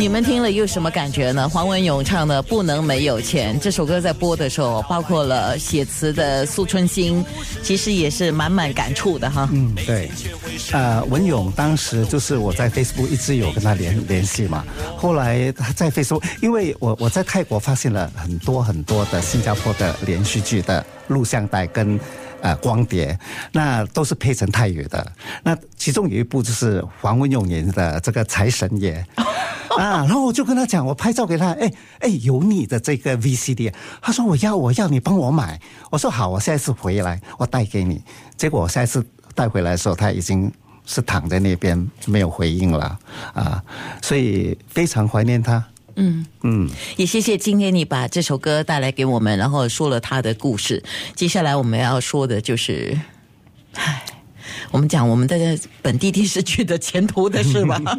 你们听了又什么感觉呢？黄文勇唱的《不能没有钱》这首歌在播的时候，包括了写词的苏春兴，其实也是满满感触的哈。嗯，对。呃，文勇当时就是我在 Facebook 一直有跟他联联系嘛，后来他在 Facebook，因为我我在泰国发现了很多很多的新加坡的连续剧的录像带跟。呃，光碟那都是配成泰语的。那其中有一部就是黄文勇演的这个财神爷 啊，然后我就跟他讲，我拍照给他，哎哎，有你的这个 VCD，他说我要我要你帮我买，我说好，我下一次回来我带给你。结果我下一次带回来的时候，他已经是躺在那边没有回应了啊，所以非常怀念他。嗯嗯，也谢谢今天你把这首歌带来给我们，然后说了他的故事。接下来我们要说的就是，唉，我们讲我们的本地电视剧的前途的事吧。